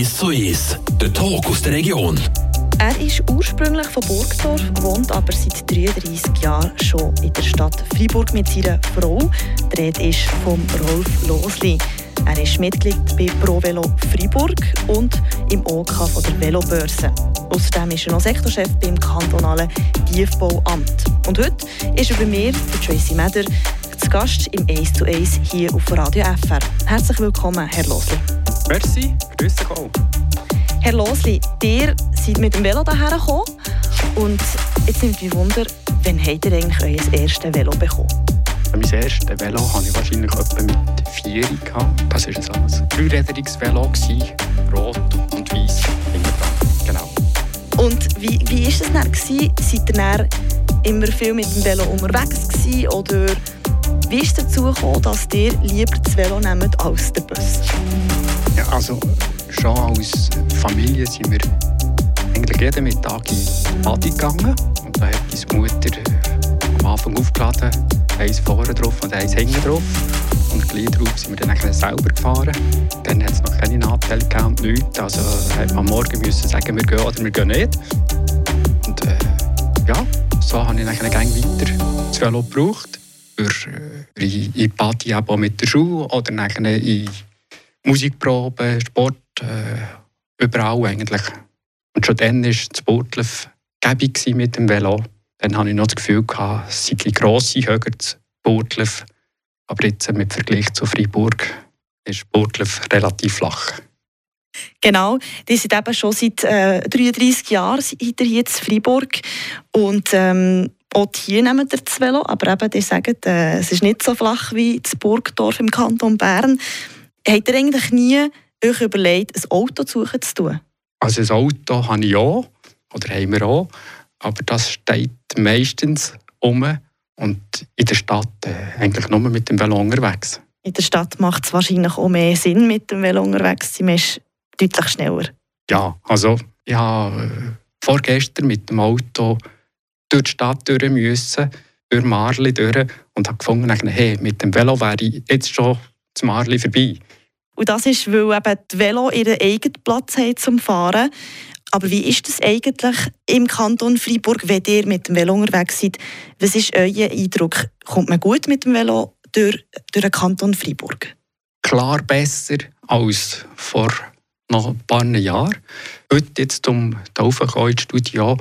1 zu 1, der Talk aus der Region. Er ist ursprünglich von Burgdorf, wohnt aber seit 33 Jahren schon in der Stadt Freiburg mit seiner Frau. Die Rede ist von Rolf Losli. Er ist Mitglied bei ProVelo Freiburg und im OK von der Velobörse. Außerdem ist er noch Sektorchef beim kantonalen Tiefbauamt. Und heute ist er bei mir, Tracy Meder, zu Gast im 1 zu 1 hier auf Radio FR. Herzlich willkommen, Herr Losli. Merci, grüß dich auch. Herr Losli, ihr seid mit dem Velo hierher gekommen und jetzt nimmt mich Wunder, wann habt ihr eigentlich euer erstes Velo bekommen? Mein erstes Velo hatte ich wahrscheinlich etwa mit vier. Das war ein dreirädriges Velo, rot und weiß Genau. Und wie, wie es dann? Gewesen? Seid ihr dann immer viel mit dem Velo unterwegs gewesen, oder wie ist es dazu gekommen, dass ihr lieber das Velo nehmt als den Bus? Also schon als Familie sind wir eigentlich jeden Mittag in die gegangen. Und da hat meine Mutter am Anfang aufgeladen, eins vorne drauf und eins hinten drauf. Und gleich darauf sind wir dann selber gefahren. Dann hat es noch keine Nachteile und nichts. Also hat man am Morgen müssen sagen, wir gehen oder wir gehen nicht. Und äh, ja, so habe ich dann gerne weiter das Velo gebraucht. Für, äh, in Party mit der Schule oder in Musikproben, Sport, äh, überall eigentlich. Und schon dann war das Burtlev gäbig mit dem Velo. Dann hatte ich noch das Gefühl, es sei grosse, höher das Burtlev. Aber jetzt mit Vergleich zu Freiburg ist Burtlev relativ flach. Genau, die sind eben schon seit äh, 33 Jahren hier in Freiburg. Und ähm, auch hier nehmen wir das Velo, aber eben, die sagen, äh, es ist nicht so flach wie das Burgdorf im Kanton Bern. Habt ihr eigentlich nie euch überlegt, ein Auto zu suchen zu tun? Also ein Auto habe ich auch, oder haben wir auch, aber das steht meistens um und in der Stadt äh, eigentlich nur mit dem Velo unterwegs. In der Stadt macht es wahrscheinlich auch mehr Sinn, mit dem Velo unterwegs zu sein. Man ist deutlich schneller. Ja, also ich habe äh, vorgestern mit dem Auto durch die Stadt durch müssen, durch Marli durch und habe gefunden, hey, mit dem Velo wäre ich jetzt schon das Marli vorbei. Und das ist, weil eben die Velo ihren eigenen Platz haben zum Fahren. Aber wie ist das eigentlich im Kanton Freiburg, wenn ihr mit dem Velo unterwegs seid? Was ist euer Eindruck? Kommt man gut mit dem Velo durch, durch den Kanton Freiburg? Klar besser als vor noch ein paar Jahren. Heute jetzt um ins Studio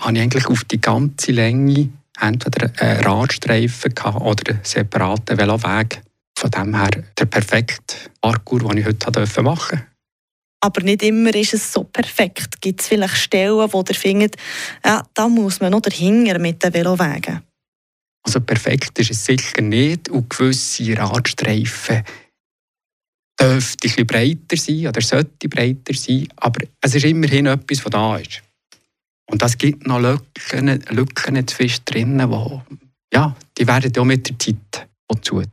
habe ich eigentlich auf die ganze Länge entweder einen Radstreifen oder einen separaten Veloweg von dem her der perfekte Parkour, den ich heute machen durfte. Aber nicht immer ist es so perfekt. Gibt es vielleicht Stellen, wo ihr findet, ja, da muss man noch dahinter mit den Velowegen? Also perfekt ist es sicher nicht und gewisse Radstreifen dürfte ein breiter sein oder sollte breiter sein, aber es ist immerhin etwas, was da ist. Und es gibt noch Lücken, Lücken zwischen drinnen, die, ja, die werden ja mit der Zeit zutun.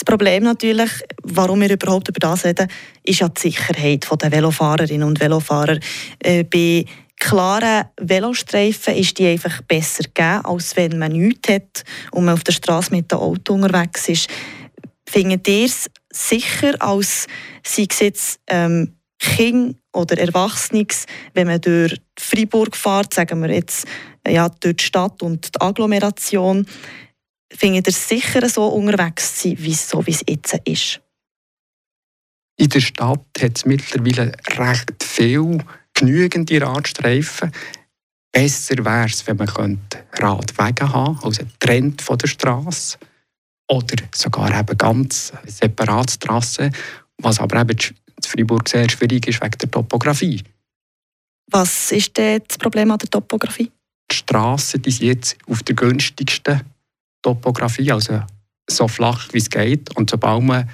Das Problem natürlich, warum wir überhaupt über das reden, ist ja die Sicherheit der Velofahrerinnen und Velofahrer. Äh, bei klaren Velostreifen ist die einfach besser gegeben, als wenn man nichts hat und man auf der Straße mit dem Auto unterwegs ist. Findet ihr es sicher, als sei es jetzt ähm, Kind oder Erwachsenes, wenn man durch Freiburg fährt, sagen wir jetzt ja, durch die Stadt und die Agglomeration, findet ihr sicher so unterwegs zu sein, wie so wie es jetzt ist? In der Stadt hat es mittlerweile recht viel genügende Radstreifen. Besser wäre es, wenn man Radwege haben könnte, also Trend von der Straße oder sogar eben ganz separate Trassen, was aber eben in Freiburg sehr schwierig ist wegen der Topografie. Was ist denn das Problem an der Topografie? Die Strassen die sind jetzt auf der günstigsten Topografie, also so flach wie es geht. Und sobald man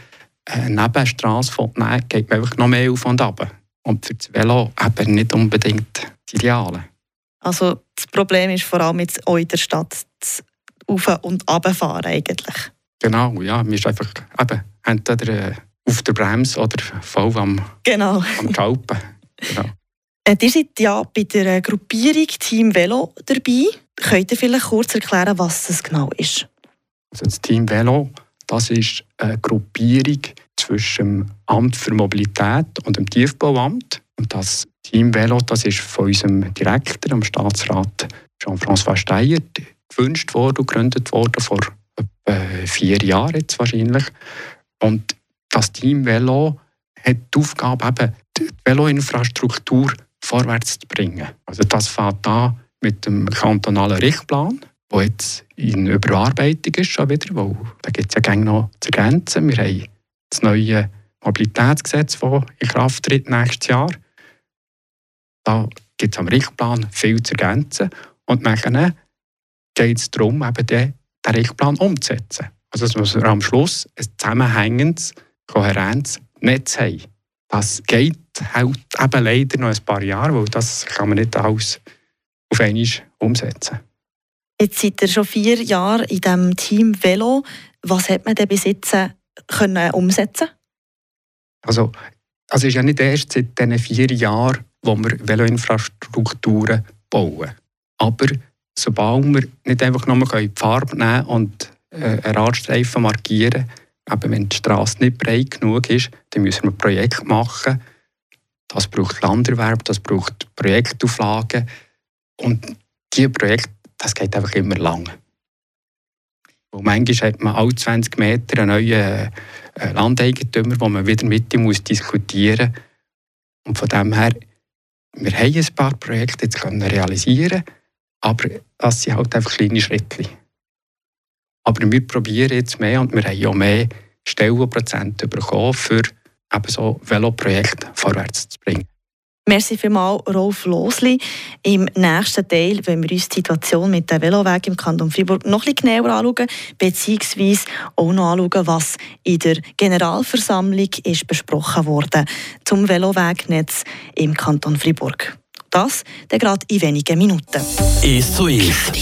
eine Nebenstraße nehmen geht man einfach noch mehr auf und ab. Und für das Velo eben nicht unbedingt das Ideale. Also das Problem ist vor allem jetzt auch in der Stadt das Auf- und Abfahren eigentlich. Genau, ja. Man ist einfach eben, entweder äh, auf der Bremse oder voll am, genau. am Schalpen. Genau. Äh, ihr seid ja bei der Gruppierung Team Velo dabei. Könnt ihr vielleicht kurz erklären, was das genau ist? Also das Team Velo das ist eine Gruppierung zwischen dem Amt für Mobilität und dem Tiefbauamt. Und das Team Velo, das ist von unserem Direktor, dem Staatsrat Jean-François Steyer, gewünscht worden und gegründet worden vor etwa vier Jahren jetzt wahrscheinlich. Und das Team Velo hat die Aufgabe, eben die Veloinfrastruktur vorwärts zu bringen. Also das fängt an mit dem kantonalen Richtplan, der jetzt in Überarbeitung ist schon wieder, weil da gibt es ja noch zu ergänzen. Wir haben das neue Mobilitätsgesetz, das in Kraft tritt nächstes Jahr. Da gibt es am Richtplan viel zu ergänzen. Und dann geht es darum, eben den, den Richtplan umzusetzen. Also dass wir am Schluss ein zusammenhängendes, kohärentes Netz haben. Das geht halt eben leider noch ein paar Jahre, weil das kann man nicht alles auf einmal umsetzen. Jetzt seid ihr schon vier Jahre in diesem Team Velo. Was hat man denn bis jetzt äh, können umsetzen Also, es ist ja nicht erst seit diesen vier Jahren, wo wir Veloinfrastrukturen bauen. Aber sobald wir nicht einfach nur die Farbe nehmen und äh, einen Radstreifen markieren, aber wenn die Straße nicht breit genug ist, dann müssen wir ein Projekt machen. Das braucht Landerwerb, das braucht Projektauflagen. Und diese Projekte, das geht einfach immer lang. Und manchmal hat man alle 20 Meter einen neuen äh, Landeigentümer, wo man wieder mit ihm diskutieren muss. Und von dem her, wir haben ein paar Projekte jetzt können realisieren aber das sind halt einfach kleine Schritte. Aber wir probieren jetzt mehr und wir haben ja mehr Stellenprozente bekommen, für eben so Veloprojekte vorwärts zu bringen. Merci vielmals, Rolf Losli. Im nächsten Teil wenn wir uns die Situation mit dem Veloweg im Kanton Fribourg noch etwas genauer anschauen, beziehungsweise auch noch anschauen, was in der Generalversammlung ist besprochen wurde zum Velowegnetz im Kanton Fribourg. Das dann gerade in wenigen Minuten. Ist so ist.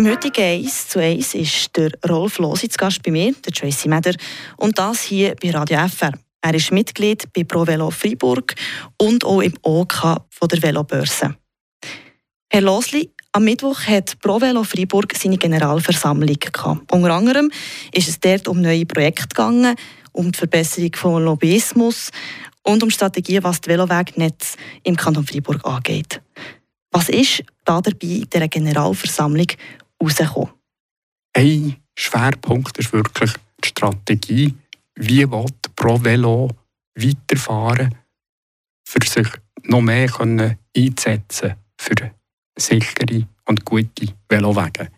Im heutigen 1 zu 1 ist der Rolf Losi zu Gast bei mir, der Tracy Meder, und das hier bei Radio FR. Er ist Mitglied bei ProVelo Freiburg und auch im OK von der Velobörse. Herr Losli, am Mittwoch hat ProVelo Freiburg seine Generalversammlung gehabt. Unter anderem ist es dort um neue Projekte gegangen, um die Verbesserung von Lobbyismus und um Strategien, was das Velowegnetz im Kanton Freiburg angeht. Was ist da dabei in dieser Generalversammlung rausgekommen? Ein Schwerpunkt ist wirklich die Strategie, wie will Pro Velo weiterfahren, für sich noch mehr einzusetzen für sichere und gute Velowege.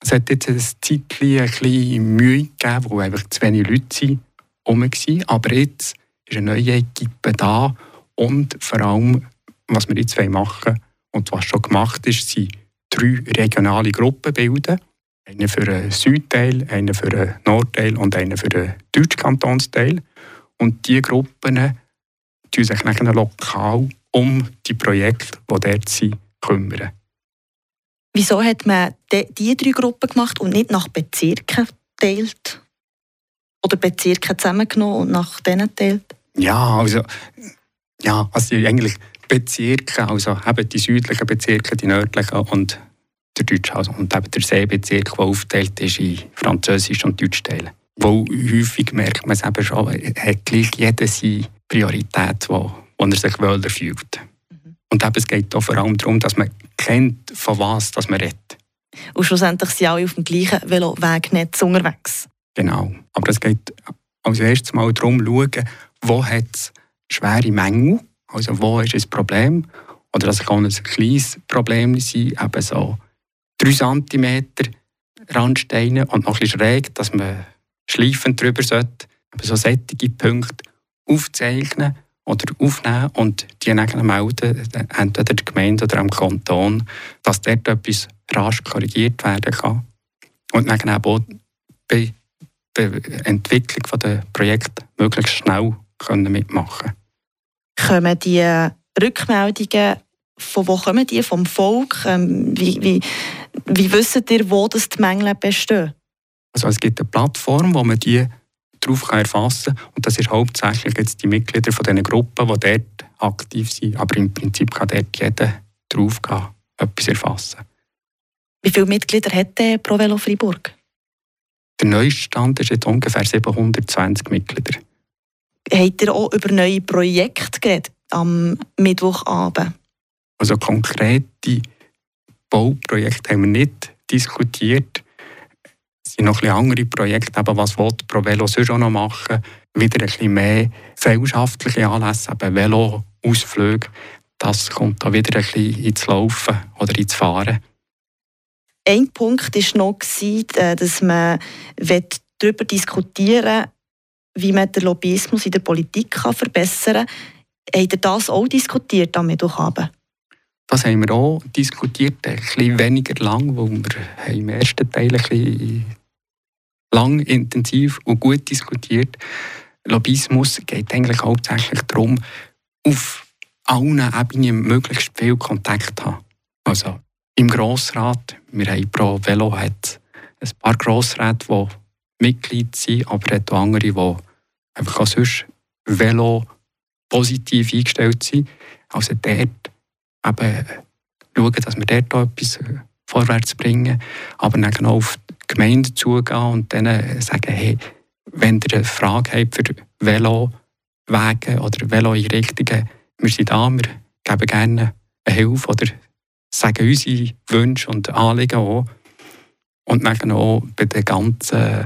Es hat jetzt ein Zeitchen ein bisschen Mühe gegeben, wo einfach zu wenig Leute waren, aber jetzt ist eine neue Equipe da und vor allem, was wir jetzt machen wollen und was schon gemacht ist, sind drei regionale Gruppen bilden. Eine für den Südteil, eine für den Nordteil und eine für den Deutschkantonsteil. Und diese Gruppen kümmern sich dann lokal um die Projekte, die dort sind, kümmern. Wieso hat man diese drei Gruppen gemacht und nicht nach Bezirken geteilt? Oder Bezirke zusammengenommen und nach denen geteilt? Ja, also, ja, also eigentlich Bezirke, also eben die südlichen Bezirke, die nördlichen und der deutsche also, und eben der Seebezirk, der aufgeteilt ist in französisch und deutsch Teile. Wo häufig merkt man es eben schon, hat gleich jeder seine Priorität, wo, wo er sich wohler fühlt. Mhm. Und eben, es geht auch vor allem darum, dass man kennt, von was dass man redet. Und schlussendlich sind alle auf dem gleichen Velowegnetz unterwegs. Genau. Aber es geht als erstes mal darum, zu schauen, wo hat es schwere Mängel, also wo ist das Problem. Oder das kann ein kleines Problem sein, eben so 3 cm Randsteine und noch ein schräg, dass man schleifend drüber sollte. Aber so solche Punkte aufzeichnen oder aufnehmen und die dann melden, entweder der Gemeinde oder am Kanton, dass dort etwas rasch korrigiert werden kann. Und dann auch bei der Entwicklung der Projekte möglichst schnell können mitmachen Kommen die Rückmeldungen, von wo kommen die? Vom Volk? Ähm, wie, wie, wie wisst ihr, wo das die Mängel bestehen? Also es gibt eine Plattform, wo man die darauf erfassen kann. Und das ist hauptsächlich jetzt die Mitglieder von diesen Gruppen, die dort aktiv sind. Aber im Prinzip kann dort jeder drauf gehen, etwas erfassen. Wie viele Mitglieder hat der ProVelo Freiburg? Der neueste Stand ist jetzt ungefähr 720 Mitglieder. Habt ihr auch über neue Projekte geredet am Mittwochabend? Also konkrete Bauprojekte haben wir nicht diskutiert. Es sind noch ein bisschen andere Projekte, eben was will ProVelo sonst auch noch machen. Wieder ein bisschen mehr gesellschaftliche Anlässe, eben Velo-Ausflüge. Das kommt da wieder ein bisschen ins Laufen oder ins Fahren. Ein Punkt war noch, äh, dass man darüber diskutieren wie man den Lobbyismus in der Politik verbessern kann. Habt ihr das auch diskutiert am Mittwochabend? Das haben wir auch diskutiert, ein bisschen weniger lang, weil wir im ersten Teil ein bisschen lang, intensiv und gut diskutiert. Lobbyismus geht eigentlich hauptsächlich darum, auf allen Ebenen möglichst viel Kontakt zu haben. Also im Grossrat, wir haben pro Velo ein paar Grossräte, die Mitglied sind, aber hat auch andere, die einfach auch sonst Velo positiv eingestellt sind. Also dort eben schauen, dass wir dort auch etwas äh, vorwärts bringen, aber dann auch auf die Gemeinde zugehen und denen sagen, hey, wenn ihr eine Frage habt für Velowege oder Velo-Einrichtungen, wir sind da, wir geben gerne eine Hilfe oder sagen unsere Wünsche und Anliegen auch. Und dann auch bei den ganzen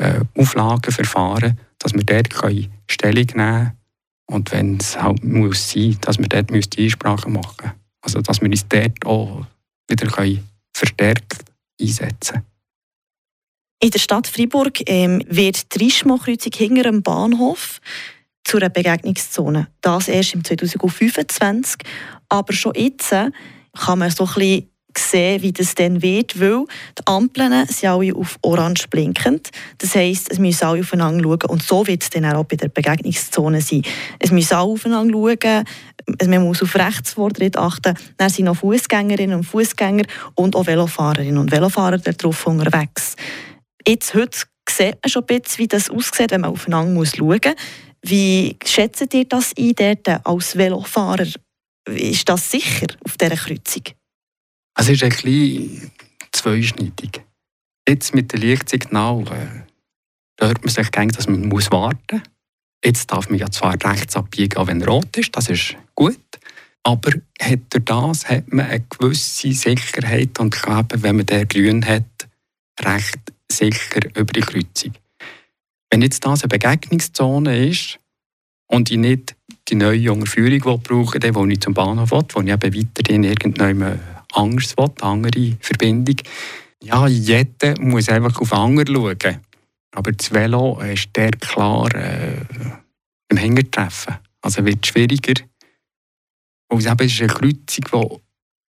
äh, Auflagenverfahren, dass wir dort Stellung nehmen können und wenn es halt muss sein, dass wir dort Einsprachen machen müssen. Also dass wir uns dort auch wieder verstärkt einsetzen können. In der Stadt Freiburg ähm, wird die Rischmo-Kreuzung hinter dem Bahnhof zu einer Begegnungszone. Das erst im 2025. Aber schon jetzt kann man so ein bisschen sehen, wie das dann wird, weil die Ampeln sind alle auf orange blinkend. Das heisst, es müssen alle aufeinander schauen und so wird es dann auch bei der Begegnungszone sein. Es müssen alle aufeinander schauen, man muss auf Rechtsvortritt achten, dann sind noch Fußgängerinnen und Fußgänger und auch Velofahrerinnen und Velofahrer darauf unterwegs. Jetzt, heute sieht man schon ein bisschen, wie das aussieht, wenn man aufeinander muss schauen muss. Wie schätzt ihr das ein dort als Velofahrer? Ist das sicher auf dieser Kreuzung? Es ist ein bisschen zweischneidig. Jetzt mit dem Lichtsignal äh, hört man sich gerne, dass man muss warten muss. Jetzt darf man ja zwar rechts abbiegen, wenn rot ist, das ist gut. Aber hat das hat man eine gewisse Sicherheit und kann eben, wenn man den grün hat, recht sicher über die Kreuzung. Wenn jetzt das eine Begegnungszone ist und ich nicht die neue Unterführung brauche, die, ich zum Bahnhof will, wo ich eben weiterhin irgendjemand anderes will, eine andere Verbindung, ja, jeder muss einfach auf andere schauen. Aber das Velo ist der klar äh, im Hängertreffen. Also wird schwieriger. Weil es eben ist eine Kreuzung,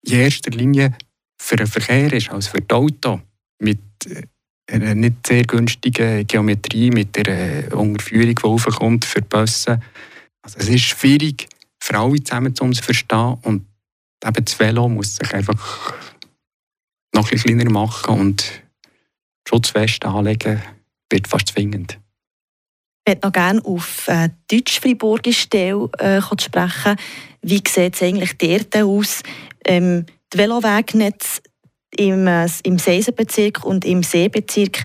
die in erster Linie für den Verkehr ist, als für das Auto. Mit äh, einer nicht sehr günstigen Geometrie, mit der Unterführung, die aufkommt für die Busse. Also es ist schwierig, für alle zusammen zu verstehen. Und eben das Velo muss sich einfach noch ein kleiner machen und Schutzweste anlegen wird fast zwingend. Ich würde noch gerne auf äh, deutsch-friburgische Stelle äh, sprechen. Wie sieht es eigentlich dort aus? Ähm, die Velowegnetze im, äh, im Seisenbezirk und im Seebezirk,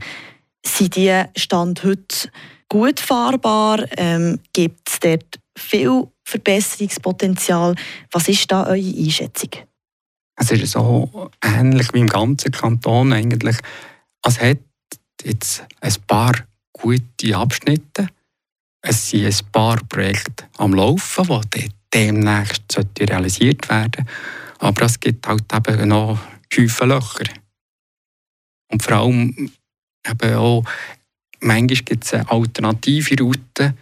sind die Stand heute gut fahrbar? Ähm, Gibt es dort viel Verbesserungspotenzial? Was ist da eure Einschätzung? Es ist so ähnlich wie im ganzen Kanton eigentlich. Es hat jetzt ein paar gute Abschnitte. Es sind ein paar Projekte am Laufen, die demnächst realisiert werden Aber es gibt halt eben noch Häufen Löcher. Und vor allem eben auch, manchmal gibt es alternative Route,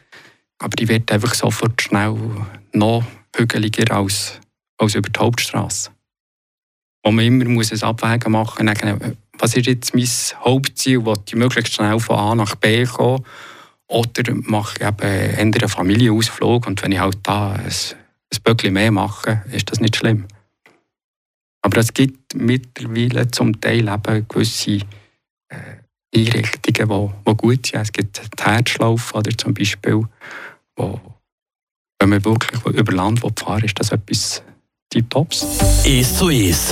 aber die wird einfach sofort schnell noch hügeliger als, als über die Hauptstraße. Wo man immer muss ein Abwägen machen muss, was ist jetzt mein Hauptziel, will ich möglichst schnell von A nach B kommen oder mache ich eben einen Familienausflug und wenn ich halt da ein, ein Böckchen mehr mache, ist das nicht schlimm. Aber es gibt mittlerweile zum Teil eben gewisse äh, Einrichtungen, die, die gut sind. Es gibt die Herzschlaufe oder zum Beispiel, wo, wenn man wirklich über Land fahren will, ist das etwas Tiptops. Ist so ist.